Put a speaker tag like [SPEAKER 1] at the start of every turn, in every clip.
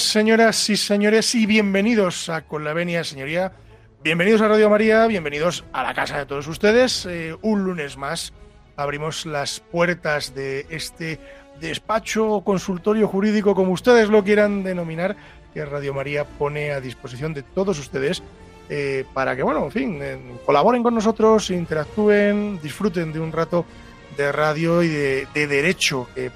[SPEAKER 1] Señoras y señores, y bienvenidos a Con la Venia, señoría. Bienvenidos a Radio María, bienvenidos a la casa de todos ustedes. Eh, un lunes más abrimos las puertas de este despacho o consultorio jurídico, como ustedes lo quieran denominar, que Radio María pone a disposición de todos ustedes eh, para que, bueno, en fin, eh, colaboren con nosotros, interactúen, disfruten de un rato de radio y de, de derecho que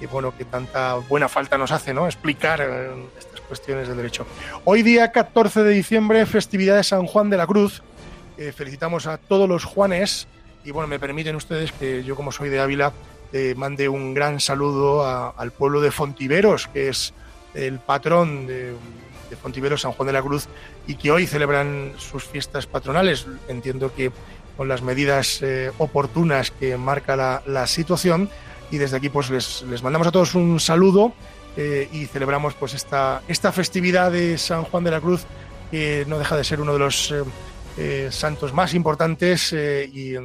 [SPEAKER 1] y bueno, que tanta buena falta nos hace, ¿no? Explicar eh, estas cuestiones del derecho. Hoy día 14 de diciembre, festividad de San Juan de la Cruz. Eh, felicitamos a todos los Juanes y bueno, me permiten ustedes que yo como soy de Ávila eh, mande un gran saludo al pueblo de Fontiveros, que es el patrón de, Fontiveros, San Juan de la Cruz, y que hoy celebran sus fiestas patronales. Entiendo que con las medidas oportunas que marca la situación, y desde aquí pues les, les mandamos a todos un saludo eh, y celebramos pues esta, esta festividad de San Juan de la Cruz que no deja de ser uno de los eh, eh, santos más importantes y, y,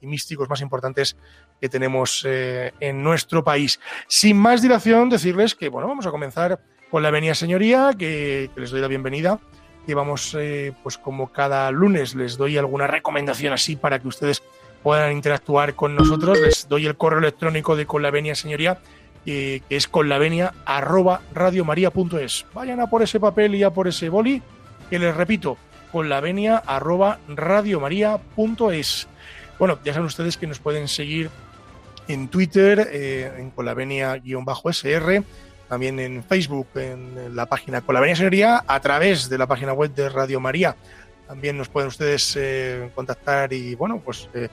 [SPEAKER 1] místicos más importantes que tenemos en nuestro país. Sin más dilación, decirles que bueno, vamos a comenzar con la Venia Señoría, que, que les doy la bienvenida que vamos, pues como cada lunes les doy alguna recomendación así para que ustedes puedan interactuar con nosotros. Les doy el correo electrónico de Conlavenia Señoría, eh, que es conlavenia arroba radiomaria.es. Vayan a por ese papel y a por ese boli, que les repito, conlavenia arroba radiomaria.es. Bueno, ya saben ustedes que nos pueden seguir en Twitter, eh, en colavenia-sr, también en Facebook, en la página Colavenia Señoría, a través de la página web de Radio María. También nos pueden ustedes eh, contactar y, bueno, pues eh,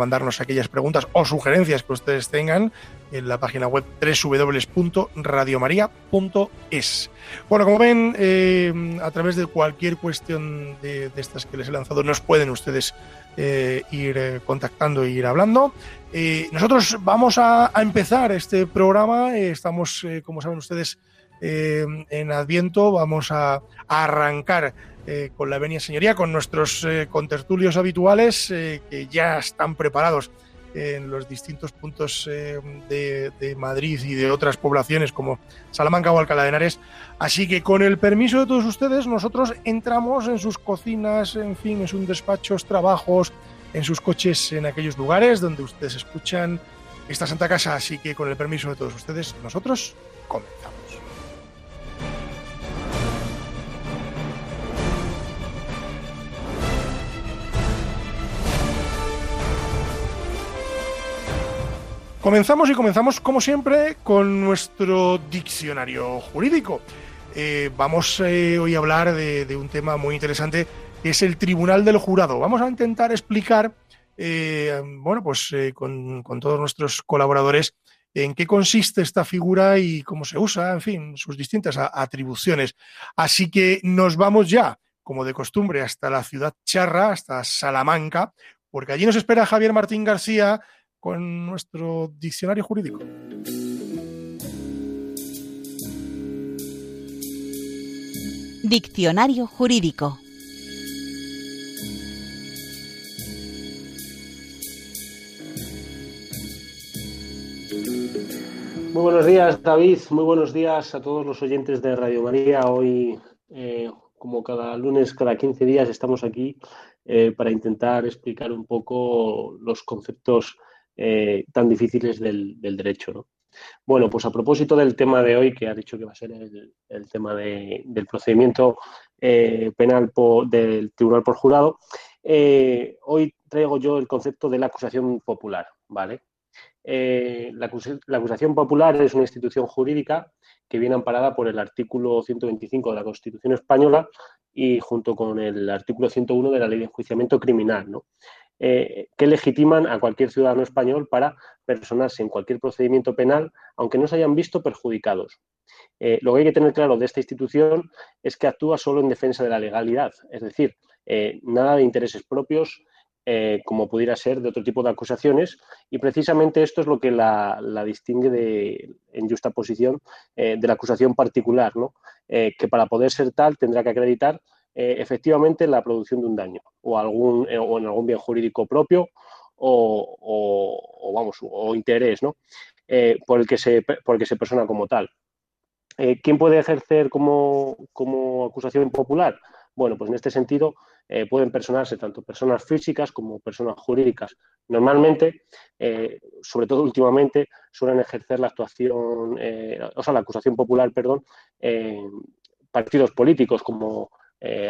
[SPEAKER 1] mandarnos aquellas preguntas o sugerencias que ustedes tengan en la página web www.radiomaria.es. Bueno, como ven, eh, a través de cualquier cuestión de, estas que les he lanzado, nos pueden ustedes eh, ir eh, contactando e ir hablando. nosotros vamos a, empezar este programa. estamos, como saben ustedes, en Adviento. Vamos a arrancar eh, con la venia señoría, con nuestros eh, contertulios habituales eh, que ya están preparados en los distintos puntos de, de, Madrid y de otras poblaciones como Salamanca o Alcalá de Henares. Así que con el permiso de todos ustedes, nosotros entramos en sus cocinas, en fin, en sus despachos, trabajos, en sus coches, en aquellos lugares donde ustedes escuchan esta Santa Casa. Así que con el permiso de todos ustedes, nosotros comenzamos. Comenzamos y comenzamos, como siempre, con nuestro diccionario jurídico. Eh, vamos eh, hoy a hablar de, un tema muy interesante, que es el Tribunal del Jurado. Vamos a intentar explicar, eh, bueno, pues con, todos nuestros colaboradores, en qué consiste esta figura y cómo se usa, en fin, sus distintas atribuciones. Así que nos vamos ya, como de costumbre, hasta la ciudad charra, hasta Salamanca, porque allí nos espera Javier Martín García, con nuestro diccionario jurídico.
[SPEAKER 2] Diccionario jurídico.
[SPEAKER 3] Muy buenos días, David. Muy buenos días a todos los oyentes de Radio María. Hoy, eh, como cada lunes, cada 15 días, estamos aquí eh, para intentar explicar un poco los conceptos eh, tan difíciles del, derecho. ¿no? Bueno, pues a propósito del tema de hoy, que ha dicho que va a ser el, tema del procedimiento eh, penal del tribunal por jurado, eh, hoy traigo yo el concepto de la acusación popular, ¿vale? La, la, acusación popular es una institución jurídica que viene amparada por el artículo 125 de la Constitución española y junto con el artículo 101 de la Ley de Enjuiciamiento Criminal, ¿no? Que legitiman a cualquier ciudadano español para personarse en cualquier procedimiento penal, aunque no se hayan visto perjudicados. lo que hay que tener claro de esta institución es que actúa solo en defensa de la legalidad, es decir, nada de intereses propios, eh, como pudiera ser de otro tipo de acusaciones, y precisamente esto es lo que la, distingue de, en justa posición eh, de la acusación particular, ¿no? Eh, que para poder ser tal tendrá que acreditar efectivamente la producción de un daño o, algún, o en algún bien jurídico propio o, vamos, o interés ¿no? por, el que se, por el que se persona como tal. ¿Quién puede ejercer como, como acusación popular? Bueno, pues en este sentido eh, pueden personarse tanto personas físicas como personas jurídicas. Normalmente, eh, sobre todo últimamente, suelen ejercer la actuación, eh, o sea, la acusación popular, perdón, partidos políticos, como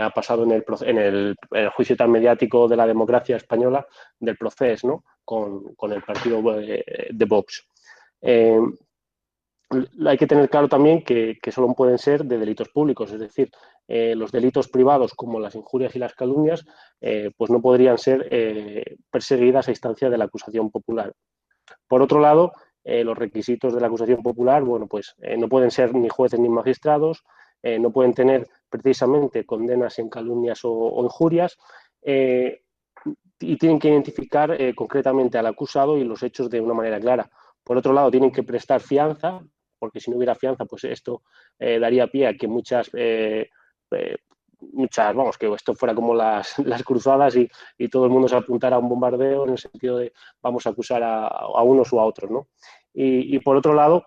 [SPEAKER 3] ha pasado en el, en, el, juicio tan mediático de la democracia española del proceso. Con, el partido de Vox hay que tener claro también que, solo pueden ser de delitos públicos, es decir, eh, los delitos privados como las injurias y las calumnias, eh, pues no podrían ser eh, perseguidas a instancia de la acusación popular. Por otro lado, los requisitos de la acusación popular, bueno, pues no pueden ser ni jueces ni magistrados, no pueden tener precisamente condenas en calumnias o, o injurias y tienen que identificar concretamente al acusado y los hechos de una manera clara. Por otro lado, tienen que prestar fianza, porque si no hubiera fianza, pues esto eh, daría pie a que muchas, eh, eh, muchas, vamos, que esto fuera como las, las cruzadas y, todo el mundo se apuntara a un bombardeo en el sentido de vamos a acusar a, unos o a otros, ¿no? Y, por otro lado,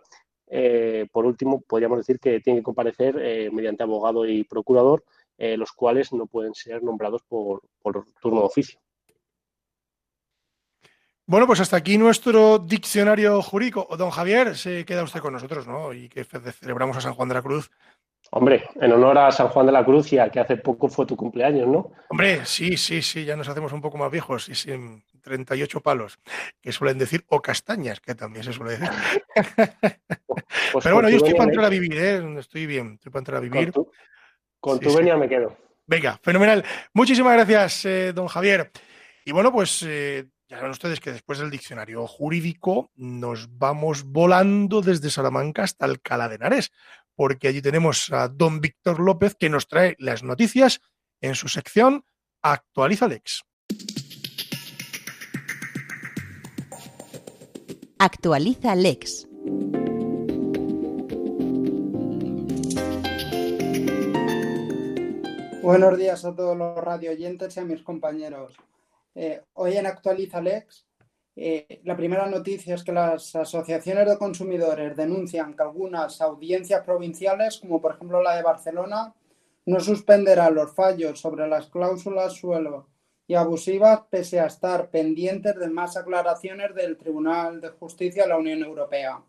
[SPEAKER 3] por último, podríamos decir que tienen que comparecer mediante abogado y procurador, los cuales no pueden ser nombrados por, por turno de oficio.
[SPEAKER 1] Bueno, pues hasta aquí nuestro diccionario jurídico. Don Javier, se queda usted con nosotros, ¿no? Y que celebramos a San Juan de la Cruz.
[SPEAKER 3] Hombre, en honor a San Juan de la Cruz y a que hace poco fue tu cumpleaños, ¿no?
[SPEAKER 1] Hombre, sí, sí, sí, ya nos hacemos un poco más viejos y sin 38 palos, que suelen decir, o castañas, que también se suele decir. Pues Pero bueno, yo estoy para entrar a vivir, ¿eh? Estoy bien, estoy para entrar a vivir.
[SPEAKER 3] Con tu, venia me quedo.
[SPEAKER 1] Venga, fenomenal. Muchísimas gracias, eh, don Javier. Y bueno, pues eh, ya saben ustedes que después del diccionario jurídico nos vamos volando desde Salamanca hasta Alcalá de Henares, porque allí tenemos a don Víctor López que nos trae las noticias en su sección Actualiza Lex.
[SPEAKER 2] Actualiza Lex.
[SPEAKER 4] Buenos días a todos los radio oyentes y a mis compañeros. Eh, hoy en Actualiza Lex, eh, la primera noticia es que las asociaciones de consumidores denuncian que algunas audiencias provinciales, como por ejemplo la de Barcelona, no suspenderán los fallos sobre las cláusulas suelo y abusivas pese a estar pendientes de más aclaraciones del Tribunal de Justicia de la Unión Europea.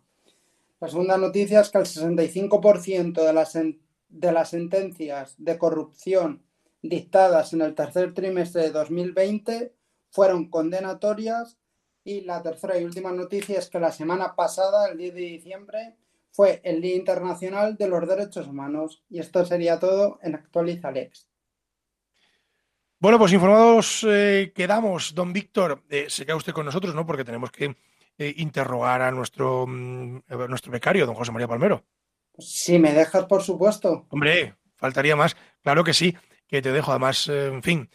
[SPEAKER 4] La segunda noticia es que el 65% de las, de las sentencias de corrupción dictadas en el tercer trimestre de 2020 fueron condenatorias y la tercera y última noticia es que la semana pasada, el 10 de diciembre, fue el Día Internacional de los Derechos Humanos. Y esto sería todo en Actualiza Lex.
[SPEAKER 1] Bueno, pues informados eh, quedamos, don Víctor. Eh, se queda usted con nosotros, ¿no? Porque tenemos que eh, interrogar a nuestro, mm, a nuestro becario, don José María Palmero.
[SPEAKER 4] Si me dejas, por supuesto.
[SPEAKER 1] Hombre, faltaría más. Claro que sí que te dejo. Además, eh, en fin,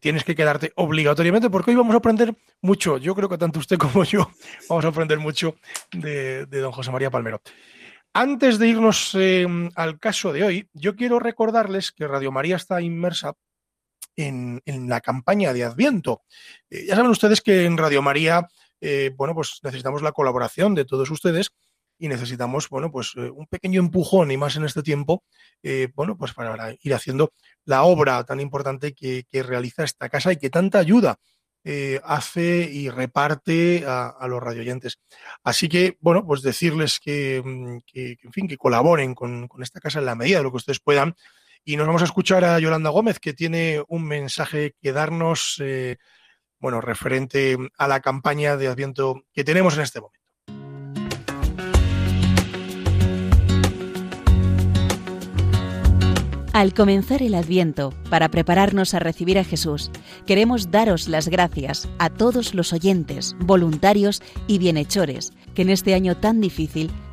[SPEAKER 1] tienes que quedarte obligatoriamente porque hoy vamos a aprender mucho. Yo creo que tanto usted como yo vamos a aprender mucho de, don José María Palmero. Antes de irnos eh, al caso de hoy, yo quiero recordarles que Radio María está inmersa en, la campaña de Adviento. ya saben ustedes que en Radio María, bueno, pues necesitamos la colaboración de todos ustedes y necesitamos, bueno, pues eh, un pequeño empujón y más en este tiempo, eh, bueno, pues para ir haciendo la obra tan importante que, realiza esta casa y que tanta ayuda eh, hace y reparte a, los radioyentes. Así que, bueno, pues decirles que, mm, en fin, que colaboren con, esta casa en la medida de lo que ustedes puedan. Y nos vamos a escuchar a Yolanda Gómez, que tiene un mensaje que darnos, bueno, referente a la campaña de Adviento que tenemos en este momento.
[SPEAKER 2] Al comenzar el Adviento, para prepararnos a recibir a Jesús, queremos daros las gracias a todos los oyentes, voluntarios y bienhechores que en este año tan difícil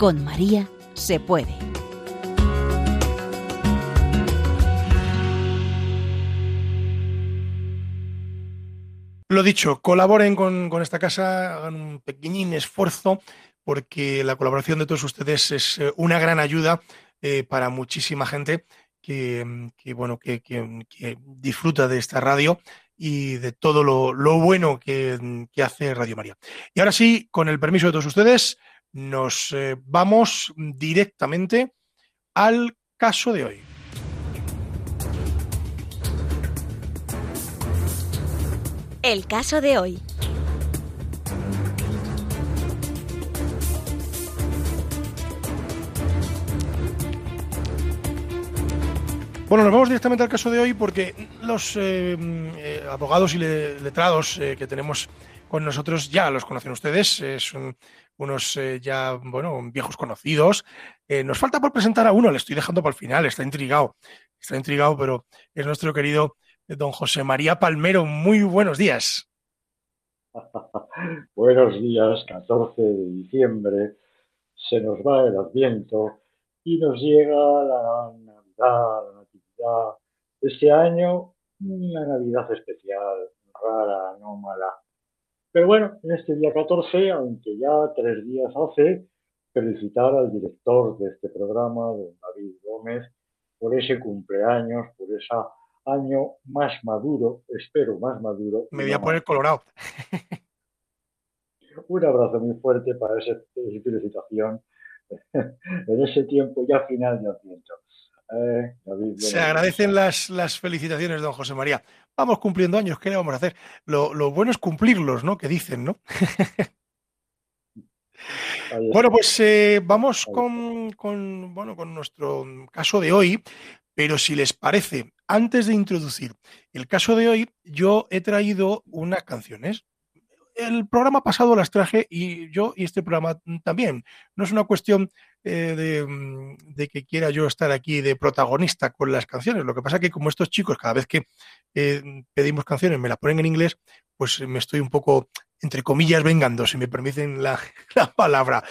[SPEAKER 2] Con María se puede.
[SPEAKER 1] Lo dicho, colaboren con, con, esta casa, hagan un pequeñín esfuerzo, porque la colaboración de todos ustedes es eh, una gran ayuda eh, para muchísima gente que, mm, bueno, que, disfruta de esta radio y de todo lo, bueno mm, que, hace Radio María. Y ahora sí, con el permiso de todos ustedes, nos eh, vamos directamente al caso de hoy.
[SPEAKER 2] El caso de hoy.
[SPEAKER 1] Bueno, nos vamos directamente al caso de hoy porque los eh, eh, abogados y letrados eh, que tenemos con nosotros ya los conocen ustedes, son unos ya, bueno, viejos conocidos. nos falta por presentar a uno, le estoy dejando para el final, está intrigado, está intrigado, pero es nuestro querido don José María Palmero. Muy buenos días.
[SPEAKER 5] buenos días, 14 de diciembre, se nos va el adviento y nos llega la Navidad, este año una Navidad especial, rara, anómala. Pero bueno, en este día 14, aunque ya tres días hace, felicitar al director de este programa, don David Gómez, por ese cumpleaños, por ese año más maduro, espero más maduro.
[SPEAKER 1] Me voy a poner colorado.
[SPEAKER 5] Un abrazo muy fuerte para esa felicitación en ese tiempo ya final de Adviento.
[SPEAKER 1] Eh, Se agradecen las, las felicitaciones, don José María. Vamos cumpliendo años, ¿qué le vamos a hacer? Lo, bueno es cumplirlos, ¿no? Que dicen, ¿no? bueno, pues eh, vamos con, con, bueno, con nuestro caso de hoy, pero si les parece, antes de introducir el caso de hoy, yo he traído unas canciones el programa pasado las traje y yo y este programa también. No es una cuestión eh, mm, de, que quiera yo estar aquí de protagonista con las canciones. Lo que pasa es que como estos chicos cada vez que eh, pedimos canciones me las ponen en inglés, pues me estoy un poco, entre comillas, vengando, si me permiten la, la palabra.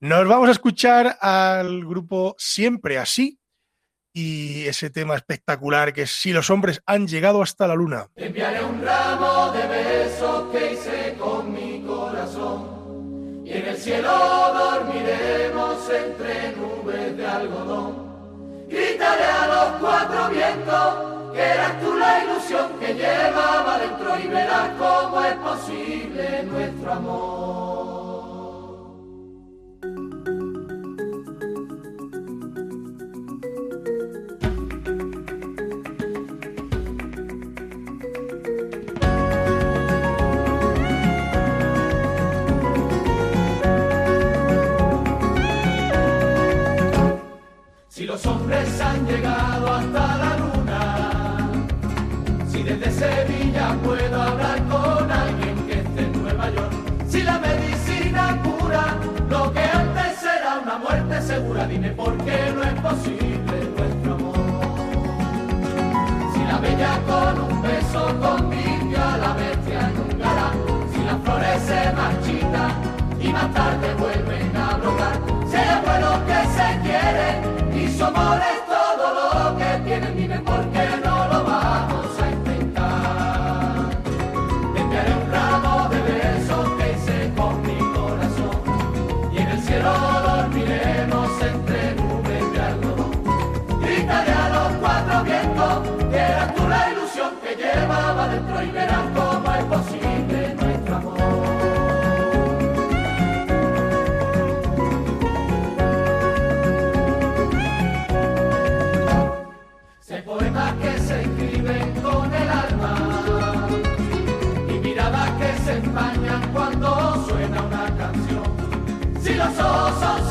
[SPEAKER 1] Nos vamos a escuchar al grupo Siempre Así y ese tema espectacular que es Si los hombres han llegado hasta la luna.
[SPEAKER 6] enviaré un ramo de besos que hice cielo dormiremos entre nubes de algodón. Gritaré a los cuatro vientos que eras tú la ilusión que llevaba dentro y verás cómo es posible nuestro amor.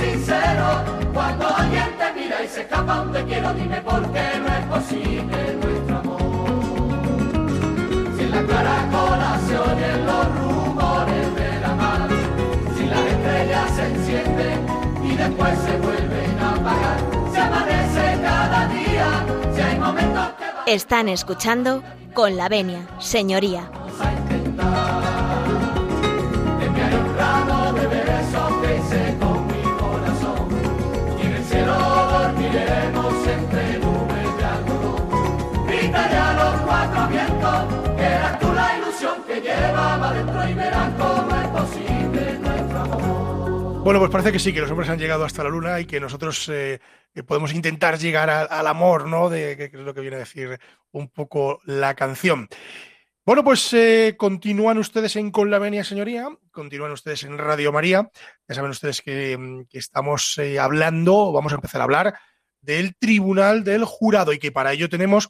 [SPEAKER 6] Sinceros, cuando alguien te mira y se escapa donde quiero, dime por qué no es posible nuestro amor. Si en la caracola se oyen los rumores de la mar, si las estrellas se encienden y después se vuelven a apagar, se amanece cada día, si hay momentos que
[SPEAKER 7] Están escuchando con la venia, señoría.
[SPEAKER 1] Bueno, pues parece que sí, que los hombres han llegado hasta la luna y que nosotros eh, que podemos intentar llegar al amor, ¿no? De que, es lo que viene a decir un poco la canción. Bueno, pues eh, continúan ustedes en Con la Venia, señoría, continúan ustedes en Radio María. Ya saben ustedes que, mm, estamos eh, hablando, vamos a empezar a hablar del Tribunal del Jurado y que para ello tenemos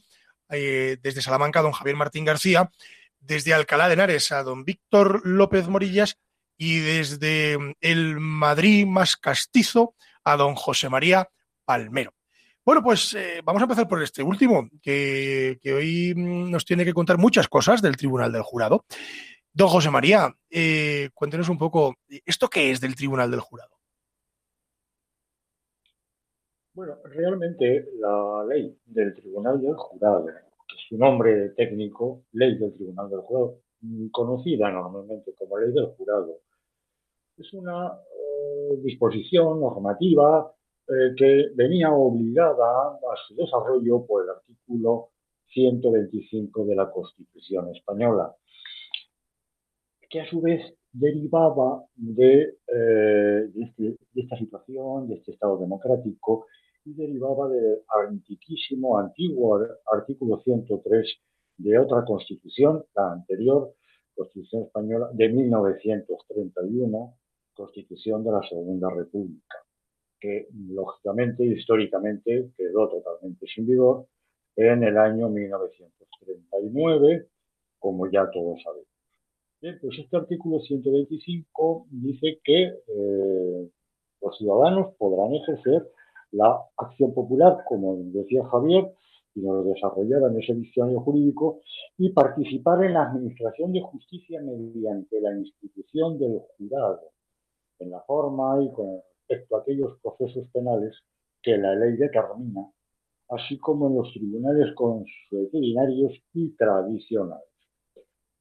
[SPEAKER 1] eh, desde Salamanca don Javier Martín García, desde Alcalá de Henares a don Víctor López Morillas y desde mm, el Madrid más castizo a don José María Palmero. Bueno, pues eh, vamos a empezar por este último, que, que hoy mm, nos tiene que contar muchas cosas del Tribunal del Jurado. Don José María, eh, cuéntenos un poco, ¿esto qué es del Tribunal del Jurado?
[SPEAKER 5] Bueno, realmente la ley del Tribunal del Jurado, su nombre técnico, ley del Tribunal del Jurado, mm, conocida normalmente como ley del jurado, es una eh, disposición normativa eh, que venía obligada a su desarrollo por el artículo 125 de la Constitución española, que a su vez derivaba de, eh, este- de esta situación, de este Estado democrático, y derivaba del antiquísimo, antiguo artículo 103 de otra constitución, la anterior Constitución Española de 1931, Constitución de la Segunda República, que lógicamente, históricamente, quedó totalmente sin vigor en el año 1939, como ya todos sabemos. Bien, pues este artículo 125 dice que eh, los ciudadanos podrán ejercer la acción popular, como decía Javier, y nos lo desarrollaba en ese diccionario jurídico, y participar en la administración de justicia mediante la institución del jurado, en la forma y con respecto a aquellos procesos penales que la ley determina, así como en los tribunales consuetudinarios y tradicionales.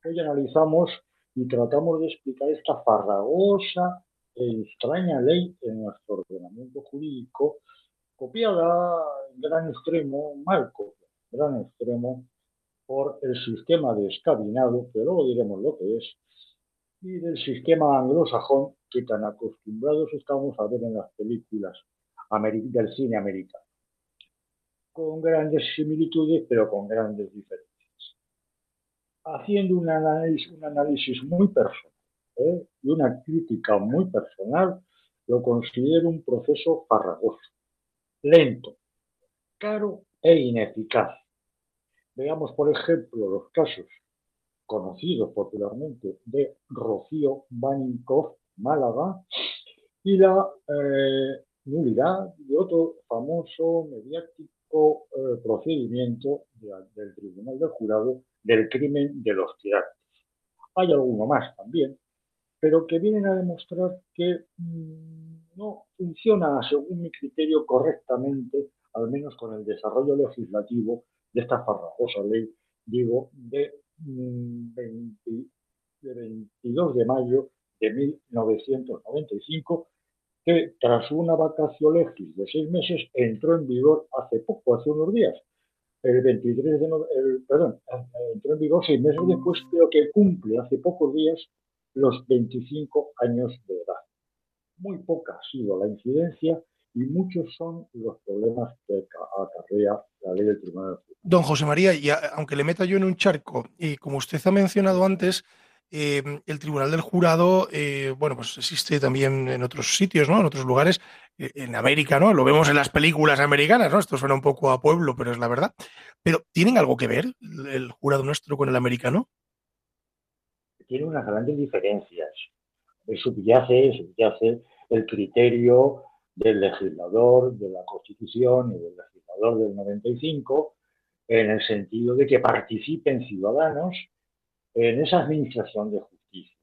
[SPEAKER 5] Hoy analizamos y tratamos de explicar esta farragosa e extraña ley en nuestro ordenamiento jurídico, copiada en gran extremo, mal copiada, en gran extremo, por el sistema de escabinado, que luego diremos lo que es, y del sistema anglosajón que tan acostumbrados estamos a ver en las películas del cine americano, con grandes similitudes, pero con grandes diferencias. Haciendo un análisis, un análisis muy personal ¿eh? y una crítica muy personal, lo considero un proceso farragoso, lento, caro e ineficaz. Veamos, por ejemplo, los casos conocidos popularmente de Rocío Baninkoff, Málaga, y la eh, nulidad de otro famoso mediático eh, procedimiento de- del Tribunal del Jurado del crimen de los tirantes. Hay alguno más también, pero que vienen a demostrar que mm, no funciona, según mi criterio, correctamente, al menos con el desarrollo legislativo de esta farragosa ley, digo, de, mm, 20 de 22 de mayo de 1995, que tras una vacación legis de seis meses entró en vigor hace poco, hace unos días, el 23 de nove- el- perdón, entró en vigor seis meses después, pero que cumple hace pocos días los 25 años de edad. Muy poca ha sido la incidencia y muchos son los problemas que acarrea la ley del Tribunal.
[SPEAKER 1] Don José María, y aunque le meta yo en un charco, y como usted ha mencionado antes, eh, el Tribunal del Jurado, eh, bueno, pues existe también en otros sitios, ¿no? En otros lugares, eh, en América, ¿no? Lo vemos en las películas americanas, ¿no? Esto suena un poco a pueblo, pero es la verdad. Pero, ¿tienen algo que ver el jurado nuestro con el americano?
[SPEAKER 5] Tiene unas grandes diferencias. Subyace, subyace el criterio del legislador de la Constitución y del legislador del 95, en el sentido de que participen ciudadanos en esa administración de justicia.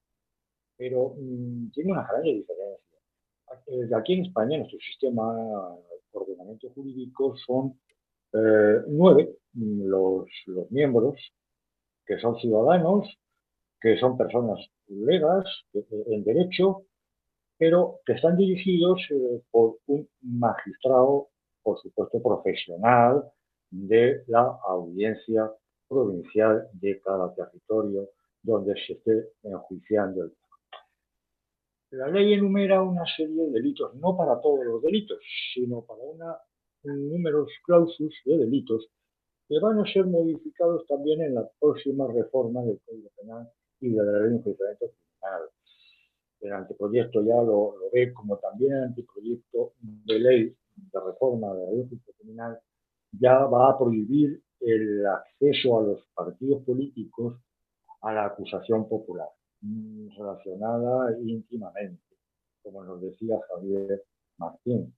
[SPEAKER 5] Pero mm, tiene una gran diferencia. Aquí en España, nuestro sistema de ordenamiento jurídico son eh, nueve mm, los, los, miembros que son ciudadanos, que son personas legas en derecho, pero que están dirigidos eh, por un magistrado, por supuesto, profesional de la audiencia provincial de cada territorio donde se esté enjuiciando el la ley enumera una serie de delitos, no para todos los delitos, sino para una, un número clausus de delitos que van a ser modificados también en la próxima reforma del Código Penal y de la ley de enjuiciamiento criminal. El anteproyecto ya lo, ve como también el anteproyecto de ley de reforma de la ley de enjuiciamiento criminal ya va a prohibir el acceso a los partidos políticos a la acusación popular, mm, relacionada íntimamente, como nos decía Javier Martín.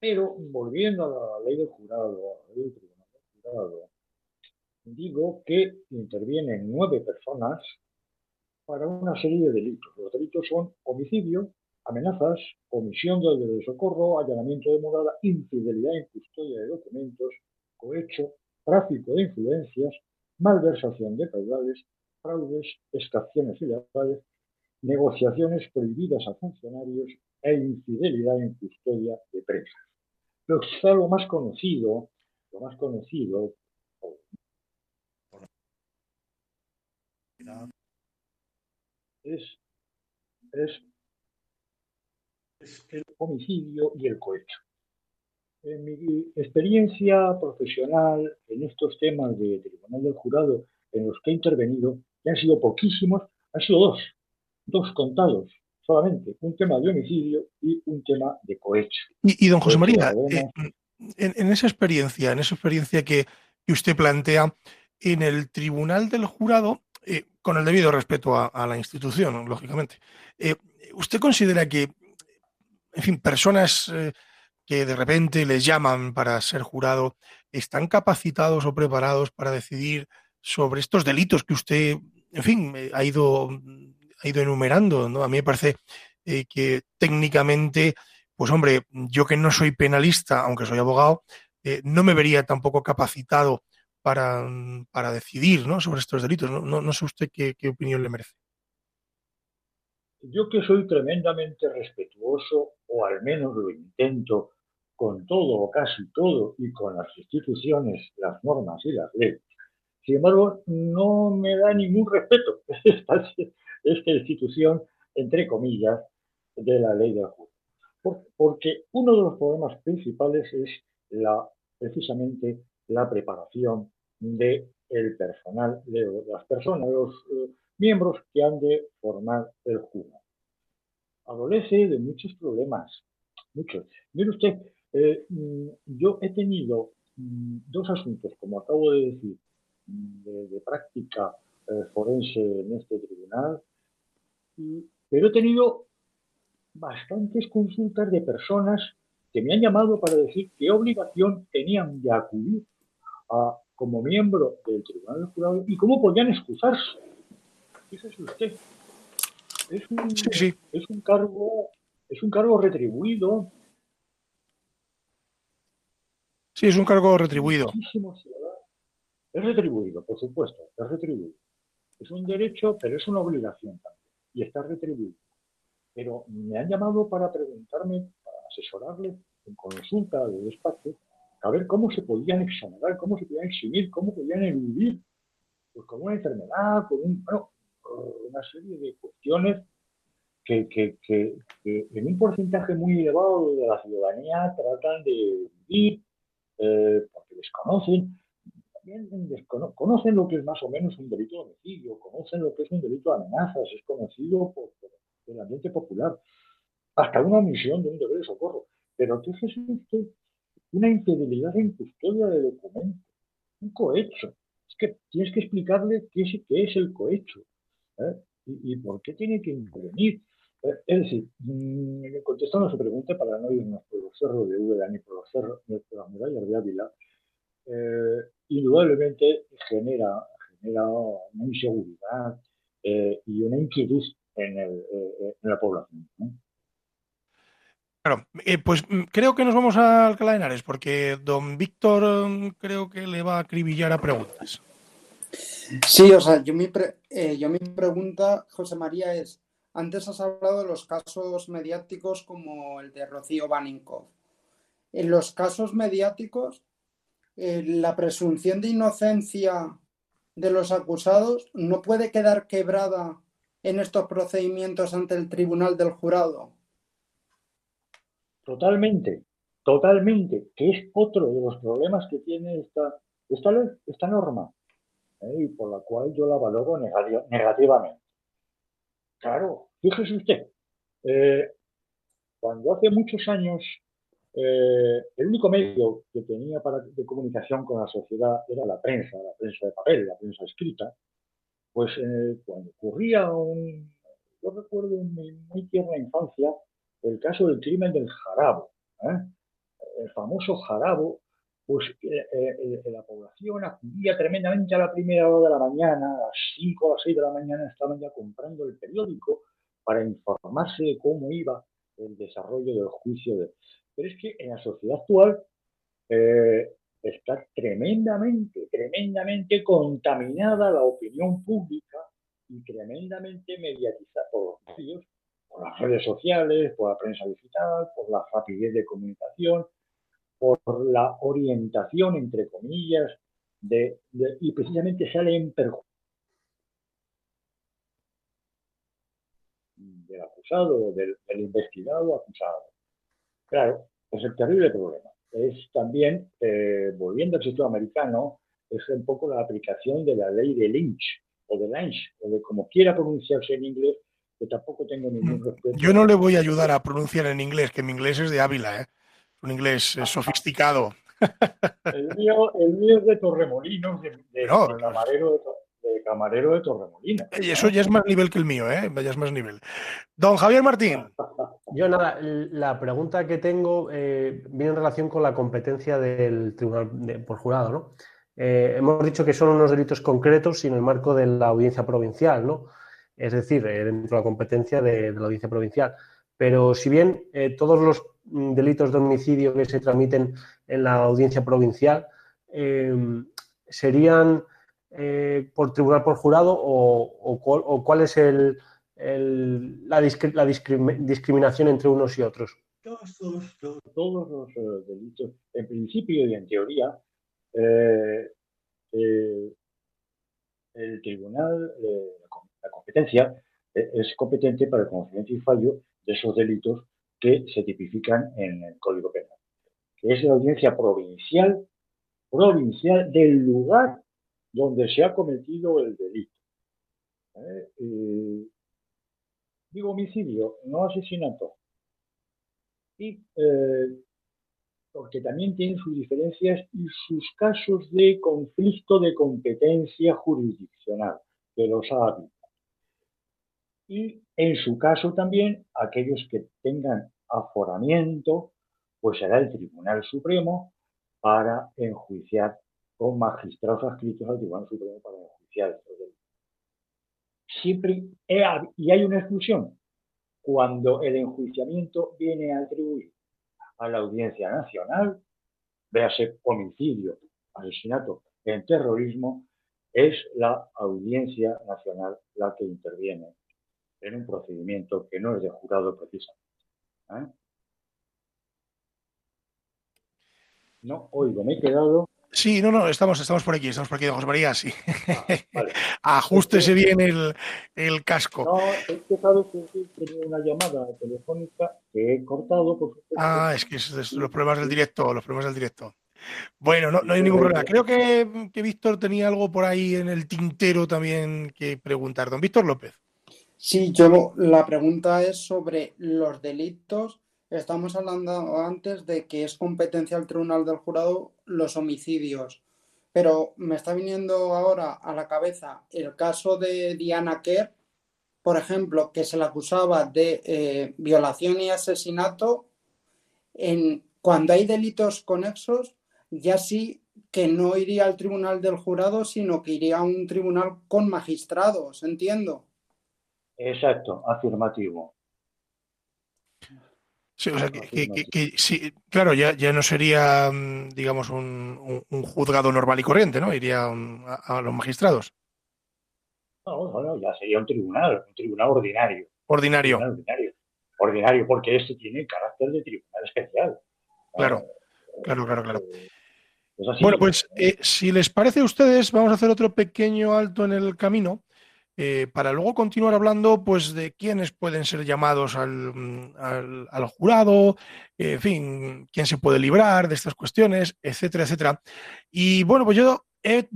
[SPEAKER 5] Pero volviendo a la ley del jurado, a la ley del tribunal del jurado, digo que intervienen nueve personas para una serie de delitos. Los delitos son homicidio, amenazas, omisión del deber de socorro, allanamiento de morada, infidelidad en custodia de documentos, cohecho, tráfico de influencias, malversación de caudales, fraudes, extracciones ilegales, negociaciones prohibidas a funcionarios e infidelidad en custodia de presas. Pero quizá lo más conocido, lo más conocido es, es, es el homicidio y el cohecho. En mi experiencia profesional en estos temas de Tribunal del Jurado en los que he intervenido, que han sido poquísimos, han sido dos, dos contados solamente, un tema de homicidio y un tema de cohecho.
[SPEAKER 1] Y, don José María, eh, en, esa experiencia, en esa experiencia que, usted plantea, en el Tribunal del Jurado, eh, con el debido respeto a, la institución, lógicamente, eh, ¿usted considera que, en fin, personas que de repente les llaman para ser jurado, ¿están capacitados o preparados para decidir sobre estos delitos que usted, en fin, eh, ha ido, ha ido enumerando? ¿no? A mí me parece eh, que técnicamente, pues hombre, yo que no soy penalista, aunque soy abogado, eh, no me vería tampoco capacitado para, para decidir ¿no? sobre estos delitos. No, no, sé usted qué, qué opinión le merece.
[SPEAKER 5] Yo que soy tremendamente respetuoso, o al menos lo intento, con todo o casi todo y con las instituciones, las normas y las leyes. Sin embargo, no me da ningún respeto esta, esta institución, entre comillas, de la ley del juego. Porque uno de los problemas principales es la, precisamente la preparación del el personal, de las personas, de los eh, miembros que han de formar el jurado. Adolece de muchos problemas, muchos. Mire usted, eh, mm, yo he tenido mm, dos asuntos, como acabo de decir, mm, de, práctica eh, forense en este tribunal, pero he tenido bastantes consultas de personas que me han llamado para decir qué obligación tenían de acudir a, como miembro del Tribunal del Jurado y cómo podían excusarse. Fíjese usted. Es un, es un cargo, es un cargo retribuido,
[SPEAKER 1] Sí, es un cargo retribuido.
[SPEAKER 5] Es retribuido, por supuesto, es retribuido. Es un derecho, pero es una obligación también. Y está retribuido. Pero me han llamado para preguntarme, para asesorarle en consulta de despacho, a ver cómo se podían exonerar, cómo se podían eximir, cómo podían eludir, pues con una enfermedad, con un, una serie de cuestiones que, que, que, en un porcentaje muy elevado de la ciudadanía tratan de vivir eh, porque desconocen, también conocen lo que es más o menos un delito de homicidio, conocen lo que es un delito de amenazas, es conocido por, el ambiente popular, hasta una omisión de un deber de socorro. Pero ¿qué es esto? Una infidelidad en custodia de documentos, un cohecho. Es que tienes que explicarle qué es, el cohecho ¿eh? y, y, por qué tiene que intervenir. Es decir, mm, contestando a su pregunta, para no irnos por los cerros de Úbeda ni por los cerros de las murallas de Ávila, eh, indudablemente genera, una inseguridad eh, y una inquietud en, eh, en la población.
[SPEAKER 1] Claro, pues mm, creo que nos vamos a Alcalá de porque don Víctor mm, creo que le va a acribillar a preguntas.
[SPEAKER 4] Sí, o sea, yo mi, yo mi pregunta, José María, es, antes has hablado de los casos mediáticos como el de Rocío Baninkoff. En los casos mediáticos, eh, la presunción de inocencia de los acusados no puede quedar quebrada en estos procedimientos ante el tribunal del jurado.
[SPEAKER 5] Totalmente, totalmente, que es otro de los problemas que tiene esta, esta, norma ¿eh? y por la cual yo la valoro negativamente. Claro, fíjese usted, eh, cuando hace muchos años eh, el único medio que tenía para, de comunicación con la sociedad era la prensa, la prensa de papel, la prensa escrita, pues cuando ocurría un, yo recuerdo en mi muy tierna infancia, el caso del crimen del jarabo, el famoso jarabo, pues la población acudía tremendamente a la primera hora de la mañana, a las 5 o las 6 de la mañana estaban ya comprando el periódico para informarse de cómo iba el desarrollo del juicio. Pero es que en la sociedad actual eh, está tremendamente, tremendamente contaminada la opinión pública y tremendamente mediatizada por los medios, por las redes sociales, por la prensa digital, por la rapidez de comunicación, por la orientación, entre comillas, de, y precisamente sale en perjuicio del acusado, del, del investigado acusado. Claro, es el terrible problema. Es también, eh, volviendo al sistema americano, es un poco la aplicación de la ley de Lynch, o de Lynch, o de como quiera pronunciarse en inglés, que tampoco tengo ningún mm, respeto.
[SPEAKER 1] Yo no le voy a ayudar a pronunciar en inglés, que mi inglés es de Ávila, ¿eh? un inglés eh, sofisticado.
[SPEAKER 5] El mío, el mío es de Torremolinos, de, de, no, de camarero de, de camarero de Torremolinos.
[SPEAKER 1] Y eso ya es más nivel que el mío, ¿eh? Ya es más nivel. Don Javier Martín.
[SPEAKER 3] Yo nada, la pregunta que tengo eh, viene en relación con la competencia del tribunal por jurado, ¿no? Eh, hemos dicho que son unos delitos concretos en el marco de la audiencia provincial, ¿no? Es decir, eh, dentro de la competencia de, la audiencia provincial. Pero si bien todos los delitos de homicidio que se tramiten en la audiencia provincial serían eh, por tribunal por jurado o, cuál es el, la, discriminación entre unos y otros?
[SPEAKER 5] Todos, los eh, delitos, en principio y en teoría, eh, el tribunal, la competencia, es competente para el conocimiento y fallo de esos delitos que se tipifican en el Código Penal, que es la audiencia provincial, provincial del lugar donde se ha cometido el delito. ¿Eh? digo homicidio, no asesinato. Y eh, porque también tiene sus diferencias y sus casos de conflicto de competencia jurisdiccional, que los ha habido. Y en su caso también, aquellos que tengan aforamiento, pues será el Tribunal Supremo para enjuiciar con magistrados adscritos al Tribunal Supremo para enjuiciar. Siempre, y hay una exclusión, cuando el enjuiciamiento viene a atribuir a la Audiencia Nacional, véase homicidio, asesinato en terrorismo, es la Audiencia Nacional la que interviene en un procedimiento que no es de jurado precisamente. ¿eh? No, oigo, me he quedado
[SPEAKER 1] Sí, no, no, estamos, estamos por aquí, estamos por aquí, don José María, sí.
[SPEAKER 5] Ah, vale.
[SPEAKER 1] Ajústese bien el, el casco.
[SPEAKER 5] No, es que sabes que sí, tenía una llamada telefónica que he cortado. Por supuesto.
[SPEAKER 1] Ah, es que es, es los problemas del directo, los problemas del directo. Bueno, no, no hay ningún problema. Creo que, que Víctor tenía algo por ahí en el tintero también que preguntar. Don Víctor López.
[SPEAKER 4] Sí, yo la pregunta es sobre los delitos. Estamos hablando antes de que es competencia del Tribunal del Jurado los homicidios, pero me está viniendo ahora a la cabeza el caso de Diana Kerr, por ejemplo, que se le acusaba de eh, violación y asesinato. En, cuando hay delitos conexos, ya sí que no iría al Tribunal del Jurado, sino que iría a un tribunal con magistrados, entiendo.
[SPEAKER 5] Exacto, afirmativo.
[SPEAKER 1] Sí, o sea, que, que- que- sí, claro, ya, ya no sería, mm, digamos, un, un- un juzgado normal y corriente, ¿no? Iría um, a, a los magistrados.
[SPEAKER 5] No, no, no, ya sería un tribunal, un tribunal ordinario.
[SPEAKER 1] Ordinario.
[SPEAKER 5] Tribunal ordinario. Ordinario, porque este tiene carácter de tribunal especial.
[SPEAKER 1] Claro,
[SPEAKER 5] Ah,
[SPEAKER 1] claro, claro, claro.
[SPEAKER 5] eh.
[SPEAKER 1] Bueno, pues eh, si les parece a ustedes, vamos a hacer otro pequeño alto en el camino eh, para luego continuar hablando pues de quiénes pueden ser llamados al, mm, al- al jurado, en fin, quién se puede librar de estas cuestiones, etcétera, etcétera. Y bueno, pues yo he,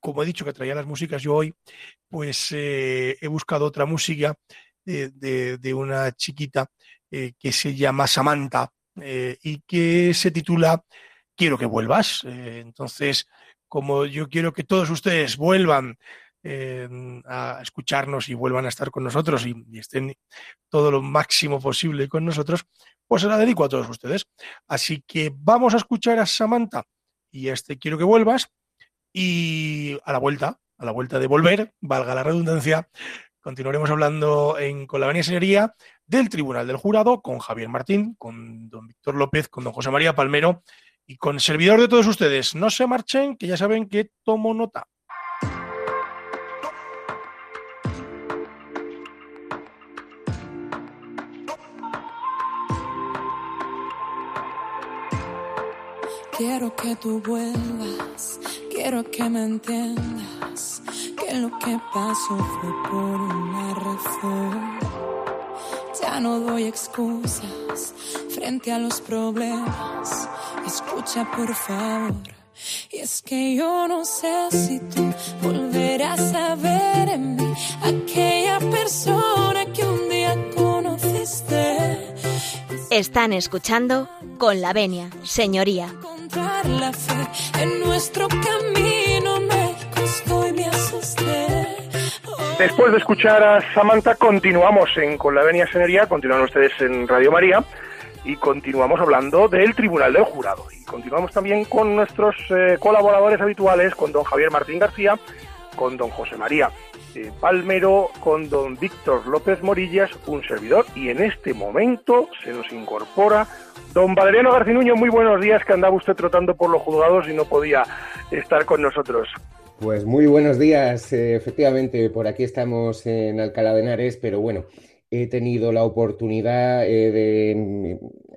[SPEAKER 1] como he dicho que traía las músicas yo hoy, pues eh, he buscado otra música de, de una chiquita eh, que se llama Samantha y que se titula quiero que vuelvas. Entonces, como yo quiero que todos ustedes vuelvan a escucharnos y vuelvan a estar con nosotros y, estén todo lo máximo posible con nosotros, pues se la dedico a todos ustedes. Así que vamos a escuchar a Samantha y a este quiero que vuelvas y a la vuelta, a la vuelta de volver, valga la redundancia, continuaremos hablando en, con la Avenida Señoría del Tribunal del Jurado, con Javier Martín, con don Víctor López, con don José María Palmero y con servidor de todos ustedes. No se marchen, que ya saben que tomo nota.
[SPEAKER 8] Quiero que tú vuelvas, quiero que me entiendas, que lo que pasó fue por una razón. Ya no doy excusas frente a los problemas, escucha por favor. Y es que yo no sé si tú volverás a ver en mí aquella persona que un día conociste.
[SPEAKER 7] Están escuchando con la venia, señoría.
[SPEAKER 1] Después de escuchar a Samantha, continuamos en Con la Venia Señoría, continúan ustedes en Radio María y continuamos hablando del Tribunal del Jurado. Y continuamos también con nuestros eh, colaboradores habituales, con don Javier Martín García, con don José María Palmero, con don Víctor López Morillas, un servidor, y en este momento se nos incorpora don Valeriano Garcinuño. Muy buenos días, que andaba usted trotando por los juzgados y no podía estar con nosotros.
[SPEAKER 9] Pues muy buenos días, eh, efectivamente, por aquí estamos en Alcalá de Henares, pero bueno, he tenido la oportunidad eh, de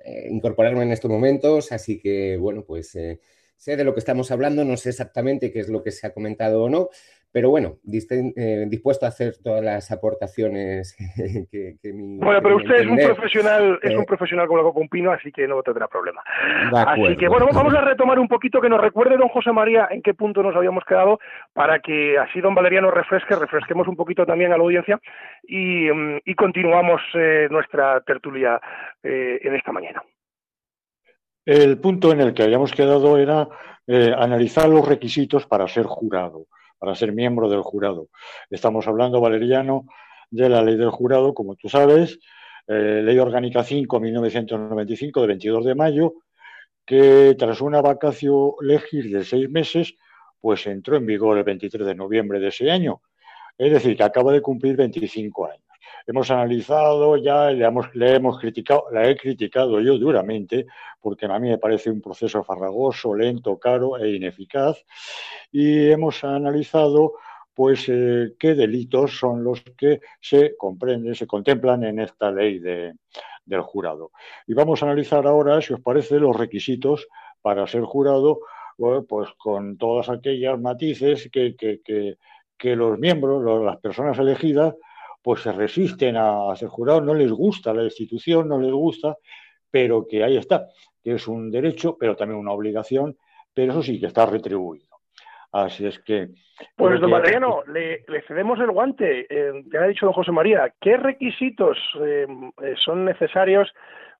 [SPEAKER 9] eh, incorporarme en estos momentos, así que bueno, pues sé de lo que estamos hablando, no sé exactamente qué es lo que se ha comentado o no, pero bueno, eh, dispuesto a hacer todas las aportaciones que, que mi...
[SPEAKER 1] Bueno,
[SPEAKER 9] que
[SPEAKER 1] pero
[SPEAKER 9] mi
[SPEAKER 1] usted es un profesional, es
[SPEAKER 9] Eh,
[SPEAKER 1] un profesional como loco con pino, así que no tendrá problema.
[SPEAKER 9] De
[SPEAKER 1] Así que bueno, vamos a retomar un poquito que nos recuerde don José María en qué punto nos habíamos quedado para que así don Valeriano refresque, refresquemos un poquito también a la audiencia y, mm, y continuamos eh, nuestra tertulia eh, en esta mañana.
[SPEAKER 5] El punto en el que habíamos quedado era eh, analizar los requisitos para ser jurado, para ser miembro del jurado. Estamos hablando, Valeriano, de la ley del jurado, como tú sabes, eh, Ley Orgánica 5-1995 de 22 de mayo, que tras una vacacio legis de seis meses, pues entró en vigor el 23 de noviembre de ese año. Es decir, que acaba de cumplir 25 años. Hemos analizado ya, le hemos, le hemos criticado, la he criticado yo duramente, porque a mí me parece un proceso farragoso, lento, caro e ineficaz. Y hemos analizado, pues, eh, qué delitos son los que se comprenden, se contemplan en esta ley de, del jurado. Y vamos a analizar ahora, si os parece, los requisitos para ser jurado pues con todas aquellas matices que, que, los miembros, las personas elegidas, pues se resisten a, ser jurados, no les gusta la institución, no les gusta, pero que ahí está, que es un derecho, pero también una obligación, pero eso sí que está retribuido. Así es que.
[SPEAKER 1] Pues, don Mariano, le, cedemos el guante. Eh, ya ha dicho don José María, ¿qué requisitos eh, eh, son necesarios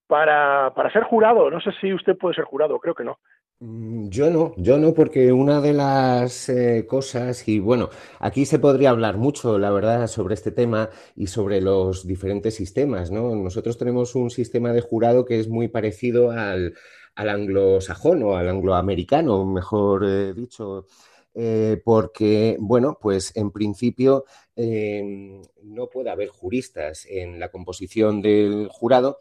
[SPEAKER 1] para, para ser jurado? No sé si usted puede ser jurado, creo que no.
[SPEAKER 9] Mm, yo no, yo no, porque una de las cosas, y bueno, aquí se podría hablar mucho, la verdad, sobre este tema y sobre los diferentes sistemas, ¿no? Nosotros tenemos un sistema de jurado que es muy parecido al, al anglosajón o al angloamericano, mejor dicho. Eh, porque, bueno, pues en principio no puede haber juristas en la composición del jurado.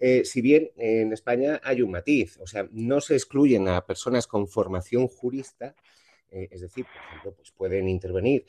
[SPEAKER 9] Eh, si bien en España hay un matiz, o sea, no se excluyen a personas con formación jurista, eh, es decir, por ejemplo, pues pueden intervenir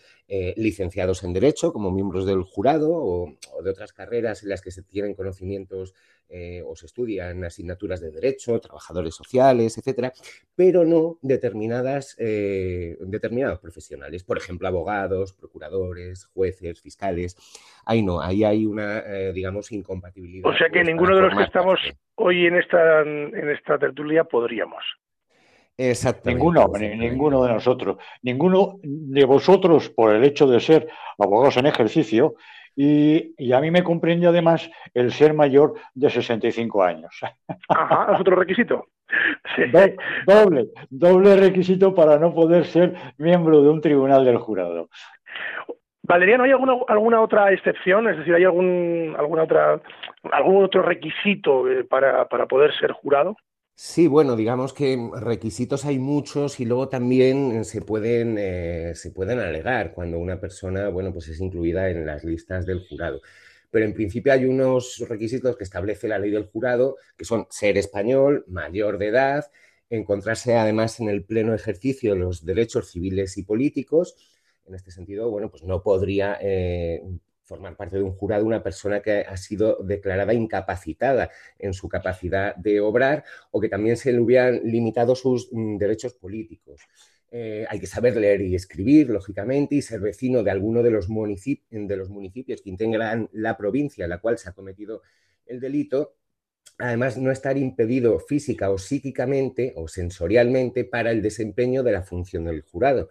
[SPEAKER 9] licenciados en Derecho como miembros del jurado o, de otras carreras en las que se tienen conocimientos eh, o se estudian asignaturas de derecho, trabajadores sociales, etcétera, pero no determinadas, eh, determinados profesionales, por ejemplo, abogados, procuradores, jueces, fiscales. Ahí no, ahí hay una, eh, digamos, incompatibilidad.
[SPEAKER 1] O sea que ninguno de los que estamos hoy en esta, en esta tertulia podríamos.
[SPEAKER 5] Exactamente. Ninguno, ninguno de nosotros. Ninguno de vosotros, por el hecho de ser abogados en ejercicio, y, a mí me comprende además el ser mayor de 65 años.
[SPEAKER 1] Ajá, es otro requisito.
[SPEAKER 5] doble, doble requisito para no poder ser miembro de un tribunal del jurado.
[SPEAKER 1] Valeriano, ¿hay alguna, alguna otra excepción? Es decir, ¿hay algún, alguna otra, algún otro requisito eh, para, para poder ser jurado?
[SPEAKER 9] Sí, bueno, digamos que requisitos hay muchos y luego también se pueden, eh, se pueden alegar cuando una persona, bueno, pues es incluida en las listas del jurado. Pero en principio hay unos requisitos que establece la ley del jurado, que son ser español, mayor de edad, encontrarse además en el pleno ejercicio de los derechos civiles y políticos. En este sentido, bueno, pues no podría eh, formar parte de un jurado una persona que ha sido declarada incapacitada en su capacidad de obrar o que también se le hubieran limitado sus mm, derechos políticos. Eh, hay que saber leer y escribir, lógicamente, y ser vecino de alguno de los, de los municipios que integran la provincia en la cual se ha cometido el delito. Además, no estar impedido física o psíquicamente o sensorialmente para el desempeño de la función del jurado.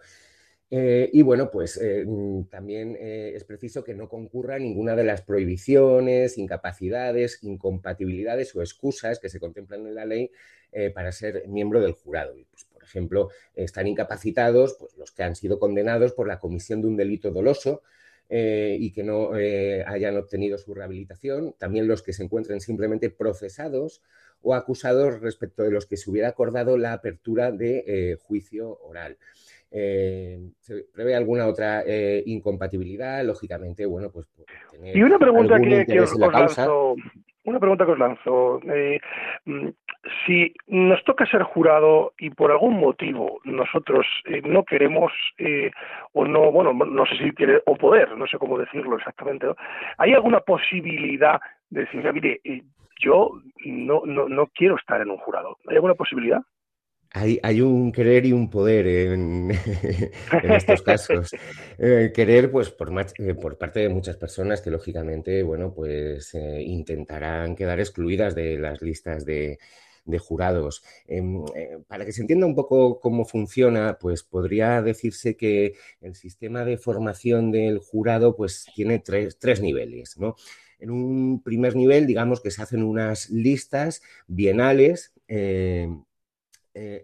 [SPEAKER 9] Eh, y bueno, pues eh, mm, también eh, es preciso que no concurra ninguna de las prohibiciones, incapacidades, incompatibilidades o excusas que se contemplan en la ley para ser miembro del jurado. Pues, por ejemplo, están incapacitados pues, los que han sido condenados por la comisión de un delito doloso, y que no hayan obtenido su rehabilitación, también los que se encuentren simplemente procesados o acusados respecto de los que se hubiera acordado la apertura de juicio oral. Eh, ¿Se prevé alguna otra eh, incompatibilidad? Lógicamente, bueno, pues
[SPEAKER 1] Y una pregunta que, os, lanzo, una pregunta que os lanzo. Eh, si nos toca ser jurado y por algún motivo nosotros no queremos o no, bueno, no sé si quiere o poder, no sé cómo decirlo exactamente, ¿hay alguna posibilidad de decir, mire, yo no, no, no quiero estar en un jurado? ¿Hay alguna posibilidad?
[SPEAKER 9] Hay, un querer y un poder en, estos casos. Eh, querer, pues, por, eh, por, parte de muchas personas que, lógicamente, bueno, pues eh, intentarán quedar excluidas de las listas de, jurados. Em, para que se entienda un poco cómo funciona, pues podría decirse que el sistema de formación del jurado, pues, tiene tres, tres niveles. En un primer nivel, digamos que se hacen unas listas bienales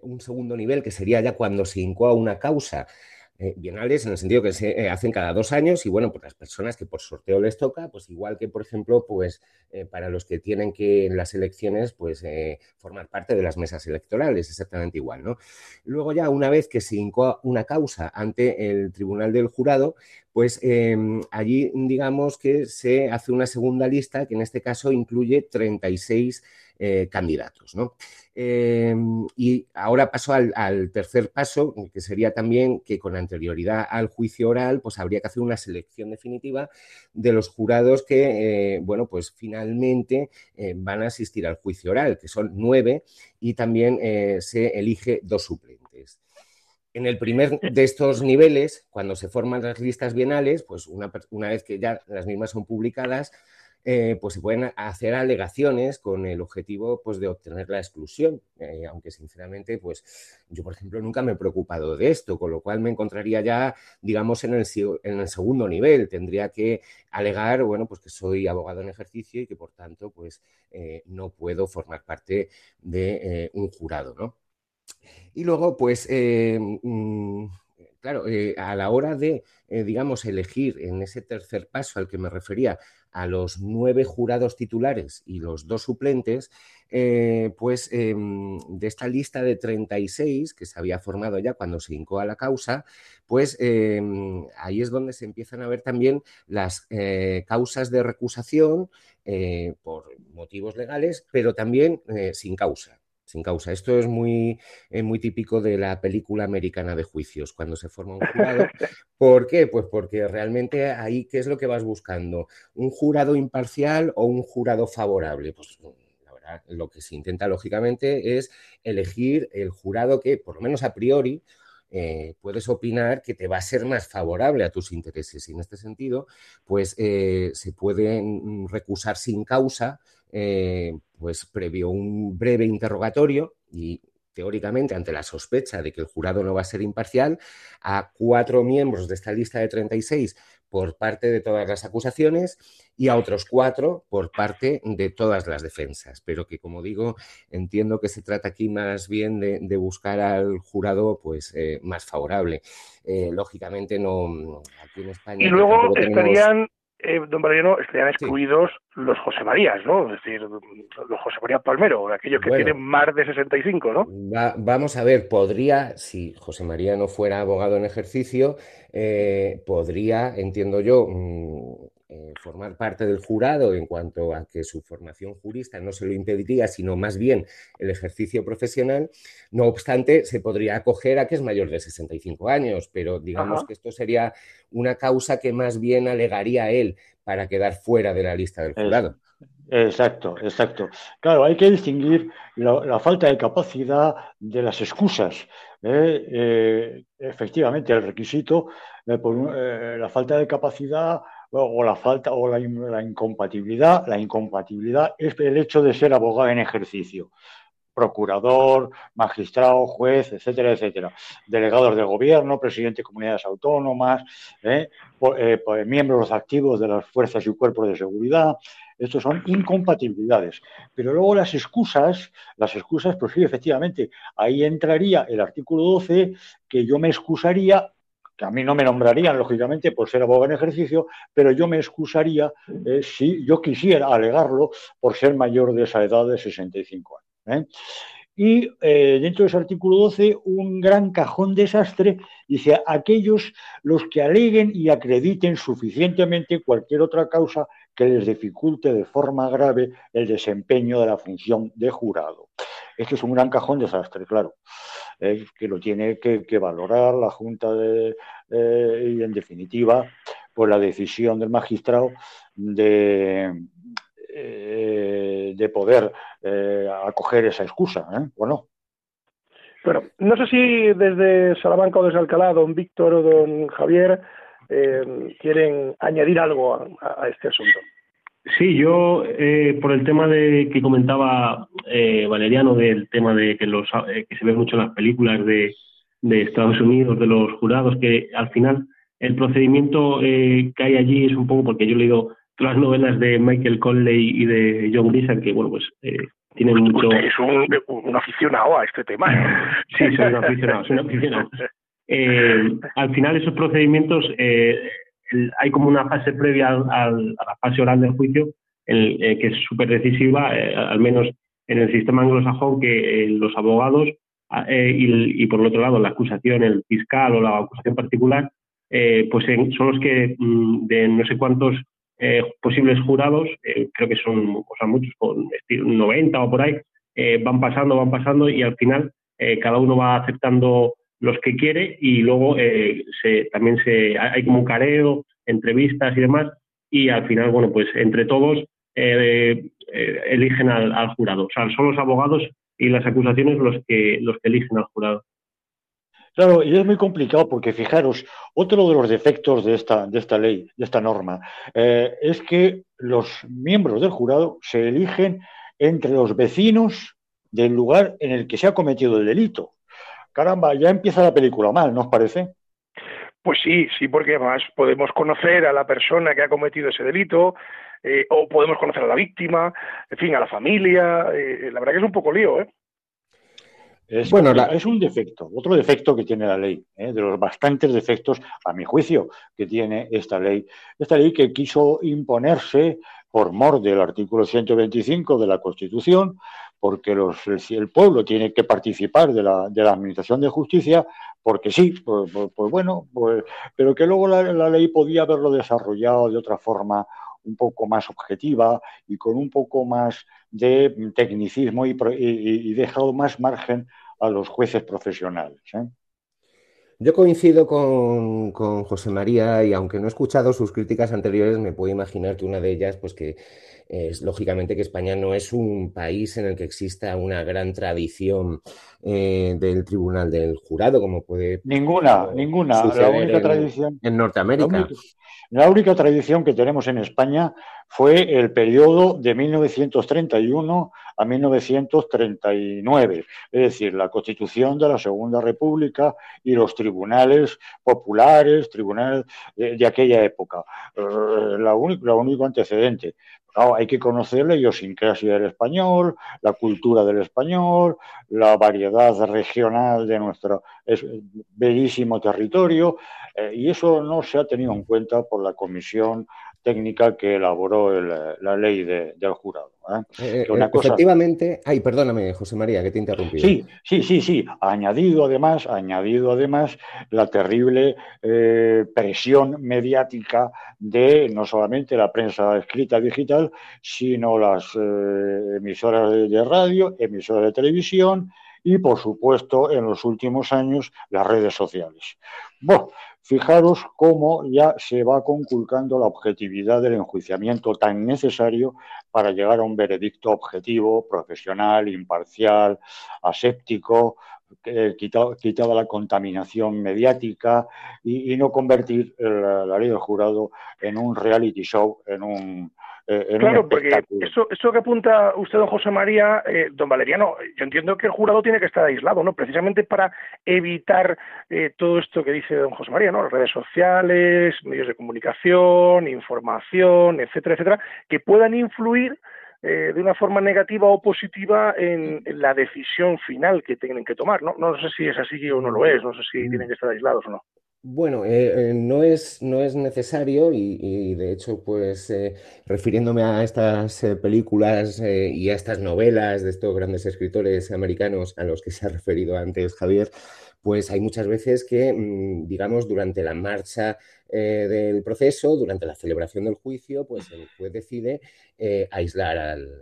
[SPEAKER 9] un segundo nivel, que sería ya cuando se incoa una causa eh, bienales en el sentido que se eh, hacen cada dos años y bueno, pues las personas que por sorteo les toca, pues igual que por ejemplo, pues para los que tienen que en las elecciones, pues formar parte de las mesas electorales, exactamente igual, ¿no? Luego ya una vez que se incoa una causa ante el tribunal del jurado, pues em, allí digamos que se hace una segunda lista que en este caso incluye 36 candidatos, ¿no? Em, y ahora paso al, tercer paso, que sería también que con anterioridad al juicio oral, pues habría que hacer una selección definitiva de los jurados que, eh, bueno, pues finalmente eh, van a asistir al juicio oral, que son nueve, y también eh, se elige dos suplentes. En el primer de estos niveles, cuando se forman las listas bienales, pues una, vez que ya las mismas son publicadas, eh, pues se pueden hacer alegaciones con el objetivo pues, de obtener la exclusión, eh, aunque sinceramente, pues yo, por ejemplo, nunca me he preocupado de esto, con lo cual me encontraría ya, digamos, en el, en el segundo nivel. Tendría que alegar, bueno, pues que soy abogado en ejercicio y que, por tanto, pues eh, no puedo formar parte de un jurado, ¿no? Y luego, pues, mm, claro, a la hora de, digamos, elegir en ese tercer paso al que me refería, a los nueve jurados titulares y los dos suplentes, eh, pues em, de esta lista de 36 que se había formado ya cuando se a la causa, pues em, ahí es donde se empiezan a ver también las eh, causas de recusación eh, por motivos legales, pero también sin causa sin causa. Esto es muy, eh, muy típico de la película americana de juicios, cuando se forma un jurado. ¿Por qué? Pues porque realmente ahí, ¿qué es lo que vas buscando? ¿Un jurado imparcial o un jurado favorable? Pues la verdad, lo que se intenta lógicamente es elegir el jurado que, por lo menos a priori, eh, puedes opinar que te va a ser más favorable a tus intereses. Y en este sentido, pues eh, se pueden recusar sin causa eh, pues previo un breve interrogatorio y teóricamente ante la sospecha de que el jurado no va a ser imparcial, a cuatro miembros de esta lista de 36 por parte de todas las acusaciones y a otros cuatro por parte de todas las defensas. Pero que, como digo, entiendo que se trata aquí más bien de, buscar al jurado pues eh, más favorable. Eh, lógicamente, no aquí en España.
[SPEAKER 10] Y luego estarían eh, don Mariano, estarían excluidos los José Marías, ¿no? Es decir, los José María Palmero, aquellos que tienen más de 65, ¿no?
[SPEAKER 9] vamos a ver, podría, si José María no fuera abogado en ejercicio, eh, podría, entiendo yo, mm, eh, formar parte del jurado en cuanto a que su formación jurista no se lo impediría, sino más bien el ejercicio profesional. No obstante, se podría acoger a que es mayor de 65 años, pero digamos que esto sería una causa que más bien alegaría él para quedar fuera de la lista del jurado.
[SPEAKER 5] Exacto, exacto. Claro, hay que distinguir la, falta de capacidad de las excusas. ¿eh? Eh, efectivamente, el requisito, por, la falta de capacidad o la falta o la, incompatibilidad, la incompatibilidad es el hecho de ser abogado en ejercicio procurador, magistrado, juez, etcétera, etcétera, delegados del gobierno, presidente de comunidades autónomas, ¿eh? Eh, miembros activos de las fuerzas y cuerpos de seguridad. Estos son incompatibilidades. Pero luego las excusas, las excusas, pues sí, efectivamente, ahí entraría el artículo 12, que yo me excusaría que a mí no me nombrarían, lógicamente, por ser abogado en ejercicio, pero yo me excusaría eh, si yo quisiera alegarlo por ser mayor de esa edad de 65 años. ¿eh? Y eh, dentro de ese artículo 12, un gran cajón desastre dice aquellos los que aleguen y acrediten suficientemente cualquier otra causa que les dificulte de forma grave el desempeño de la función de jurado. Esto es un gran cajón desastre, claro. Eh, que lo tiene que, valorar la Junta de, y, en definitiva, pues la decisión del magistrado de, eh, de poder eh, acoger esa excusa, ¿o no?
[SPEAKER 10] Bueno, no sé si desde Salamanca o desde Alcalá, don Víctor o don Javier, quieren añadir algo a este asunto.
[SPEAKER 3] Sí, yo eh, por el tema de que comentaba eh, Valeriano del tema de que los eh, que se ve mucho en las películas de, de, Estados Unidos de los jurados que al final el procedimiento que hay allí es un poco porque yo he leído las novelas de Michael Conley y de John Grisham que bueno pues tienen mucho
[SPEAKER 10] es un, un, aficionado a este tema
[SPEAKER 3] sí soy un aficionado soy un aficionado. Al final esos procedimientos hay como una fase previa a la fase oral del juicio eh, que es súper decisiva, eh, al menos en el sistema anglosajón, que eh, los abogados y, y, por el otro lado la acusación, el fiscal o la acusación particular, pues son los que mm, de no sé cuántos posibles jurados, creo que son o sea, muchos, con 90 o por ahí, van pasando, van pasando y al final cada uno va aceptando los que quiere y luego eh, se, también se, hay como un careo, entrevistas y demás y al final, bueno, pues entre todos eh, eh, eligen al, jurado. O sea, son los abogados y las acusaciones los que, los que eligen al jurado.
[SPEAKER 5] Claro, y es muy complicado porque fijaros, otro de los defectos de esta, de esta ley, de esta norma, eh, es que los miembros del jurado se eligen entre los vecinos del lugar en el que se ha cometido el delito. Caramba, ya empieza la película mal, ¿no os parece?
[SPEAKER 1] Pues sí, sí, porque además podemos conocer a la persona que ha cometido ese delito, eh, o podemos conocer a la víctima, en fin, a la familia. Eh, la verdad que es un poco lío, ¿eh?
[SPEAKER 5] Es, bueno, es un defecto, otro defecto que tiene la ley, ¿eh? de los bastantes defectos, a mi juicio, que tiene esta ley. Esta ley que quiso imponerse por mor del artículo 125 de la Constitución, porque los, el pueblo tiene que participar de la, de la administración de justicia, porque sí, pues, pues, pues bueno, pues, pero que luego la, la ley podía haberlo desarrollado de otra forma un poco más objetiva y con un poco más de tecnicismo y, dejado más margen a los jueces profesionales. ¿eh?
[SPEAKER 9] Yo coincido con, José María y aunque no he escuchado sus críticas anteriores, me puedo imaginar que una de ellas, pues que es lógicamente que España no es un país en el que exista una gran tradición eh, del tribunal del jurado, como puede.
[SPEAKER 5] Ninguna, ninguna. La única tradición.
[SPEAKER 9] En Norteamérica.
[SPEAKER 5] La única tradición que tenemos en España fue el periodo de 1931 a 1939, es decir, la constitución de la Segunda República y los tribunales populares, tribunales de, aquella época. Eh, la, único antecedente. Hay que conocer la idiosincrasia del español, la cultura del español, la variedad regional de nuestro bellísimo territorio, eh, y eso no se ha tenido en cuenta por la Comisión técnica que elaboró la ley del jurado. ¿Eh?
[SPEAKER 9] Eh, efectivamente, ay, perdóname, José María, que te interrumpí.
[SPEAKER 5] Sí, sí, sí, sí. Añadido además, añadido además la terrible presión mediática de no solamente la prensa escrita digital, sino las emisoras de radio, emisoras de televisión y, por supuesto, en los últimos años, las redes sociales. Bueno, Fijaros cómo ya se va conculcando la objetividad del enjuiciamiento tan necesario para llegar a un veredicto objetivo, profesional, imparcial, aséptico, eh, quitada la contaminación mediática y, no convertir la ley del jurado en un reality show, en un,
[SPEAKER 1] eh, claro, porque eso, eso que apunta usted, don José María, eh, don Valeriano, yo entiendo que el jurado tiene que estar aislado, ¿no? Precisamente para evitar eh, todo esto que dice don José María, ¿no? Las redes sociales, medios de comunicación, información, etcétera, etcétera, que puedan influir de una forma negativa o positiva en, la decisión final que tienen que tomar, ¿no? No sé si es así o no lo es, no sé si mm. tienen que estar aislados o no.
[SPEAKER 9] Bueno, eh, eh, no, es, no es necesario y, de hecho, pues eh, refiriéndome a estas películas y a estas novelas de estos grandes escritores americanos a los que se ha referido antes Javier, pues hay muchas veces que, mm, digamos, durante la marcha del proceso, durante la celebración del juicio, pues el juez decide aislar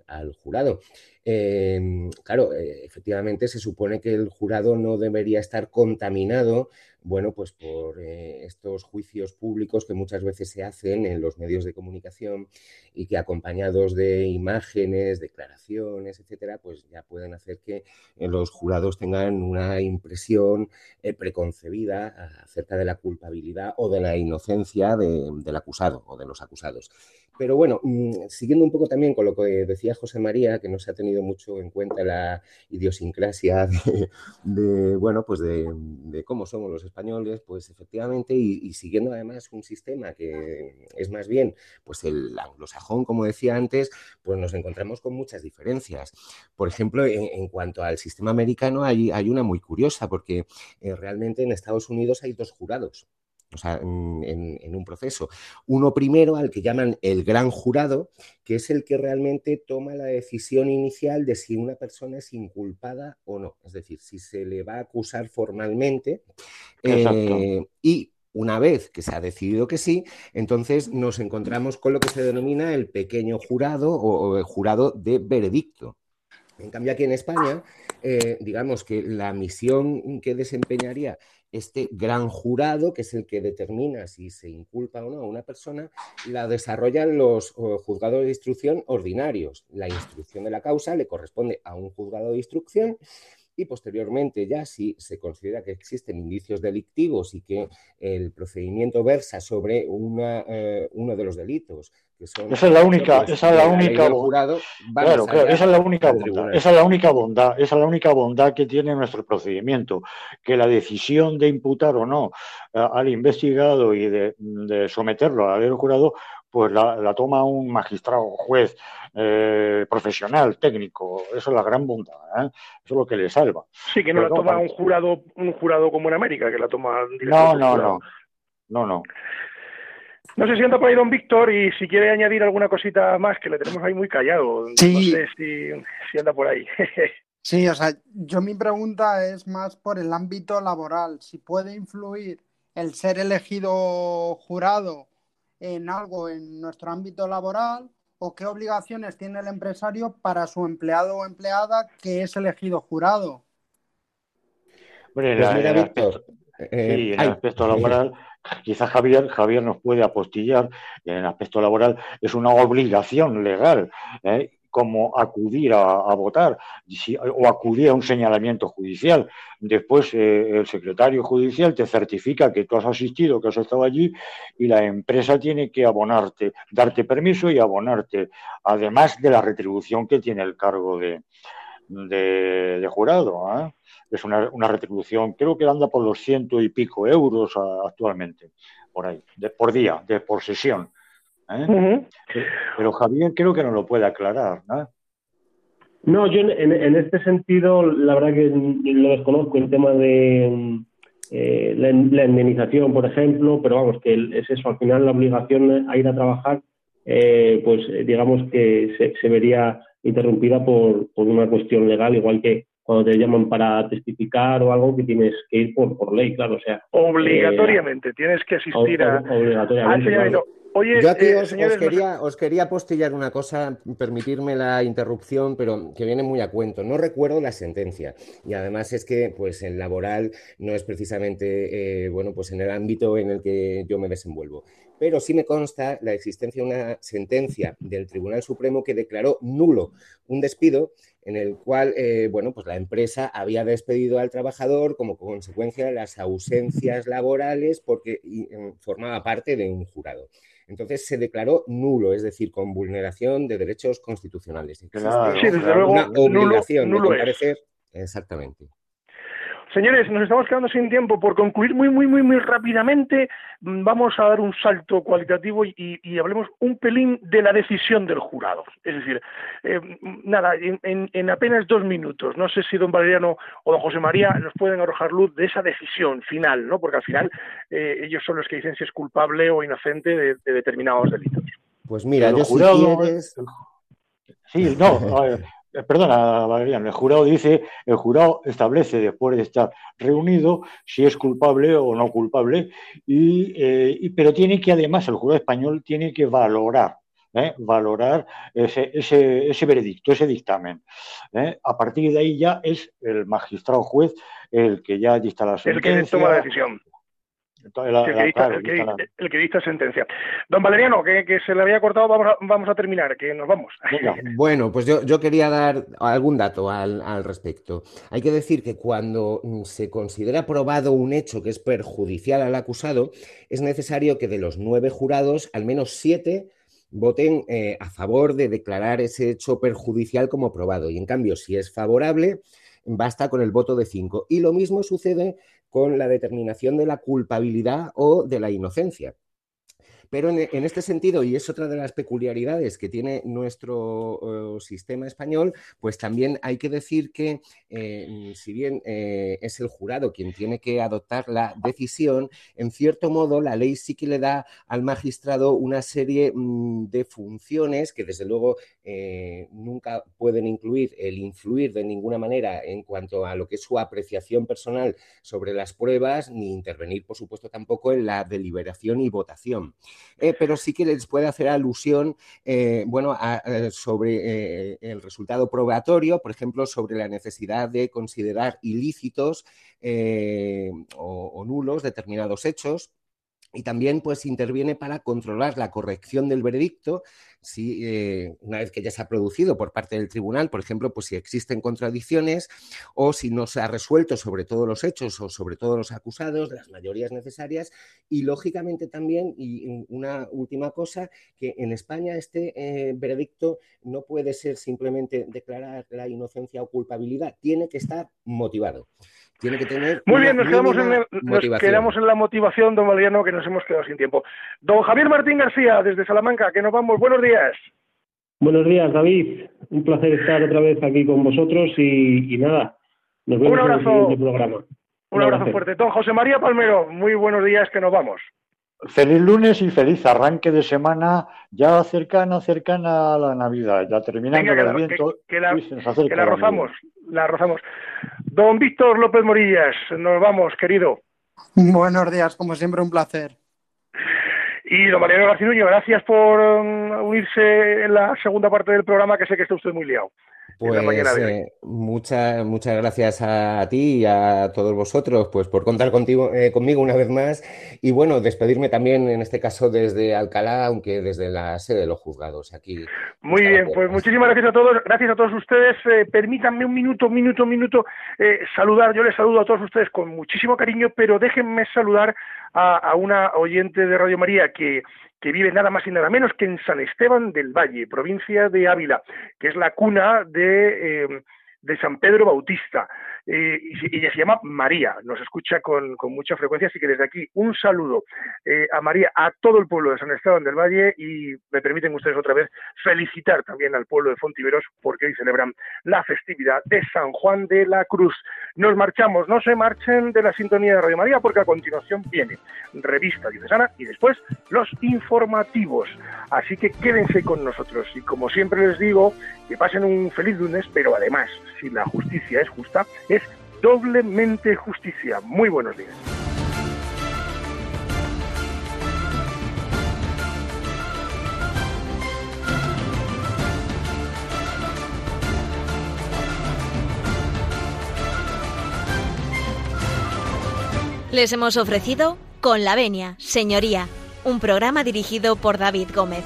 [SPEAKER 9] al, jurado. Em, claro, efectivamente se supone que el jurado no debería estar contaminado bueno, pues por eh, estos juicios públicos que muchas veces se hacen en los medios de comunicación y que acompañados de imágenes, declaraciones, etcétera, pues ya pueden hacer que eh, los jurados tengan una impresión eh, preconcebida acerca de la culpabilidad o de la inocencia del acusado o de los acusados. Pero bueno, mm, siguiendo un poco también con lo que decía José María, que no se ha tenido mucho en cuenta la idiosincrasia de, bueno, pues de, cómo somos los españoles, pues efectivamente, y, siguiendo además un sistema que es más bien, pues el anglosajón, como decía antes, pues nos encontramos con muchas diferencias. Por ejemplo, en, cuanto al sistema americano, hay, una muy curiosa, porque eh, realmente en Estados Unidos hay dos jurados o sea, en, un proceso. Uno primero al que llaman el gran jurado, que es el que realmente toma la decisión inicial de si una persona es inculpada o no, es decir, si se le va a acusar formalmente. Eh, y una vez que se ha decidido que sí, entonces nos encontramos con lo que se denomina el pequeño jurado o, el jurado de veredicto. En cambio, aquí en España, eh, digamos que la misión que desempeñaría este gran jurado, que es el que determina si se inculpa o no a una persona, la desarrollan los juzgados de instrucción ordinarios. La instrucción de la causa le corresponde a un juzgado de instrucción y posteriormente ya si se considera que existen indicios delictivos y que el procedimiento versa sobre una, eh, uno de los delitos que son
[SPEAKER 5] esa es la única esa es la única
[SPEAKER 9] jurado,
[SPEAKER 5] claro, claro, esa es la única bondad, esa es la única bondad esa es la única bondad que tiene nuestro procedimiento que la decisión de imputar o no al investigado y de, de someterlo al jurado pues la, toma un magistrado, juez eh, profesional, técnico. Eso es la gran bondad, ¿eh? eso es lo que le salva.
[SPEAKER 10] Sí, que no la toma un jurado, un jurado como en América, que la toma
[SPEAKER 5] No, no, no, no, no.
[SPEAKER 10] No sé si anda por ahí don Víctor y si quiere añadir alguna cosita más, que le tenemos ahí muy callado. No sé si, si anda por ahí.
[SPEAKER 4] sí, o sea, yo mi pregunta es más por el ámbito laboral. Si puede influir el ser elegido jurado en algo en nuestro ámbito laboral o qué obligaciones tiene el empresario para su empleado o empleada que es elegido jurado.
[SPEAKER 5] Bueno, pues el aspecto, en el aspecto laboral, quizás Javier, Javier nos puede apostillar, en el aspecto laboral es una obligación legal. ¿eh? como acudir a, votar o acudir a un señalamiento judicial. Después eh, el secretario judicial te certifica que tú has asistido, que has estado allí y la empresa tiene que abonarte, darte permiso y abonarte, además de la retribución que tiene el cargo de, de, jurado. ¿eh? Es una, una, retribución, creo que anda por los ciento y pico euros actualmente, por ahí, de, por día, de por sesión. ¿eh? Pero Javier creo que no lo puede aclarar, ¿no?
[SPEAKER 3] No, yo en, este sentido, la verdad que lo desconozco, el tema de eh, la, indemnización, por ejemplo, pero vamos, que es eso, al final la obligación a ir a trabajar, eh, pues digamos que se, vería interrumpida por, una cuestión legal, igual que cuando te llaman para testificar o algo que tienes que ir por, por ley, claro, o sea.
[SPEAKER 10] Obligatoriamente, tienes que asistir a.
[SPEAKER 9] Obligatoriamente. Yo aquí eh, os, quería, os, quería, postillar una cosa, permitirme la interrupción, pero que viene muy a cuento. No recuerdo la sentencia y además es que pues el laboral no es precisamente eh, bueno pues en el ámbito en el que yo me desenvuelvo. Pero sí me consta la existencia de una sentencia del Tribunal Supremo que declaró nulo un despido en el cual eh, bueno pues la empresa había despedido al trabajador como consecuencia de las ausencias laborales porque formaba parte de un jurado. Entonces se declaró nulo, es decir, con vulneración de derechos constitucionales. sí,
[SPEAKER 10] desde luego, una obligación nulo, de comparecer.
[SPEAKER 9] Exactamente.
[SPEAKER 10] Señores, nos estamos quedando sin tiempo. Por concluir muy, muy, muy, muy rápidamente, mm, vamos a dar un salto cualitativo y, hablemos un pelín de la decisión del jurado. Es decir, eh, nada, en, apenas dos minutos, no sé si don Valeriano o don José María nos pueden arrojar luz de esa decisión final, ¿no? Porque al final eh, ellos son los que dicen si es culpable o inocente de, determinados delitos.
[SPEAKER 9] Pues mira, yo si quieres...
[SPEAKER 5] Sí, no, eh, perdona, Valeriano, el jurado dice, el jurado establece después de estar reunido si es culpable o no culpable, y, eh, pero tiene que además, el jurado español tiene que valorar ¿eh? valorar ese, ese, ese, veredicto, ese dictamen. A partir de ahí ya es el magistrado juez el que ya dicta la sentencia.
[SPEAKER 10] El que toma la decisión el, que dicta, sentencia. Don Valeriano, que, se le había cortado, vamos a, vamos a terminar, que nos vamos.
[SPEAKER 9] Bueno, pues yo, quería dar algún dato al, al, respecto. Hay que decir que cuando se considera probado un hecho que es perjudicial al acusado, es necesario que de los nueve jurados, al menos siete voten eh, a favor de declarar ese hecho perjudicial como probado. Y en cambio, si es favorable, basta con el voto de cinco. Y lo mismo sucede con la determinación de la culpabilidad o de la inocencia. Pero en, este sentido, y es otra de las peculiaridades que tiene nuestro sistema español, pues también hay que decir que eh, si bien eh, es el jurado quien tiene que adoptar la decisión, en cierto modo la ley sí que le da al magistrado una serie mm, de funciones que desde luego eh, nunca pueden incluir el influir de ninguna manera en cuanto a lo que es su apreciación personal sobre las pruebas, ni intervenir, por supuesto, tampoco en la deliberación y votación. Eh, pero sí que les puede hacer alusión eh, bueno, eh, sobre el resultado probatorio, por ejemplo, sobre la necesidad de considerar ilícitos o, nulos determinados hechos y también pues interviene para controlar la corrección del veredicto si eh, una vez que ya se ha producido por parte del tribunal, por ejemplo, pues si existen contradicciones o si no se ha resuelto sobre todos los hechos o sobre todos los acusados, las mayorías necesarias y lógicamente también, y una última cosa, que en España este eh, veredicto no puede ser simplemente declarar la inocencia o culpabilidad, tiene que estar motivado. Tiene que tener.
[SPEAKER 10] Muy bien, nos quedamos, en nos quedamos, en la motivación, don Valeriano, que nos hemos quedado sin tiempo. Don Javier Martín García, desde Salamanca, que nos vamos. Buenos días.
[SPEAKER 3] Buenos días, David. Un placer estar otra vez aquí con vosotros y, nada, nos vemos
[SPEAKER 10] un abrazo, en
[SPEAKER 3] el programa.
[SPEAKER 10] Un, un abrazo fuerte. Don José María Palmero, muy buenos días, que nos vamos.
[SPEAKER 5] Feliz lunes y feliz arranque de semana ya cercana, cercana a la Navidad, ya terminando el viento.
[SPEAKER 10] Que, la, rozamos, la rozamos. Don Víctor López Morillas, nos vamos, querido.
[SPEAKER 4] Buenos días, como siempre, un placer.
[SPEAKER 10] Y don Mariano García gracias por um, unirse en la segunda parte del programa, que sé que está usted muy liado.
[SPEAKER 9] Pues eh, muchas muchas gracias a, ti y a todos vosotros pues por contar contigo, eh, conmigo una vez más y bueno, despedirme también en este caso desde Alcalá, aunque desde la sede de los juzgados aquí.
[SPEAKER 10] Muy bien, pues muchísimas gracias a todos, gracias a todos ustedes. Eh, permítanme un minuto, minuto, minuto saludar, yo les saludo a todos ustedes con muchísimo cariño, pero déjenme saludar a una oyente de Radio María que que vive nada más y nada menos que en San Esteban del Valle, provincia de Ávila, que es la cuna de, eh, de San Pedro Bautista. Eh, y ella se llama María, nos escucha con, mucha frecuencia, así que desde aquí un saludo eh, a María, a todo el pueblo de San Esteban del Valle y me permiten ustedes otra vez felicitar también al pueblo de Fontiveros porque hoy celebran la festividad de San Juan de la Cruz. Nos marchamos, no se marchen de la sintonía de Radio María porque a continuación viene revista diocesana y después los informativos. Así que quédense con nosotros y como siempre les digo, que pasen un feliz lunes, pero además, si la justicia es justa, es doblemente justicia. Muy buenos días.
[SPEAKER 7] Les hemos ofrecido Con la Venia, Señoría, un programa dirigido por David Gómez.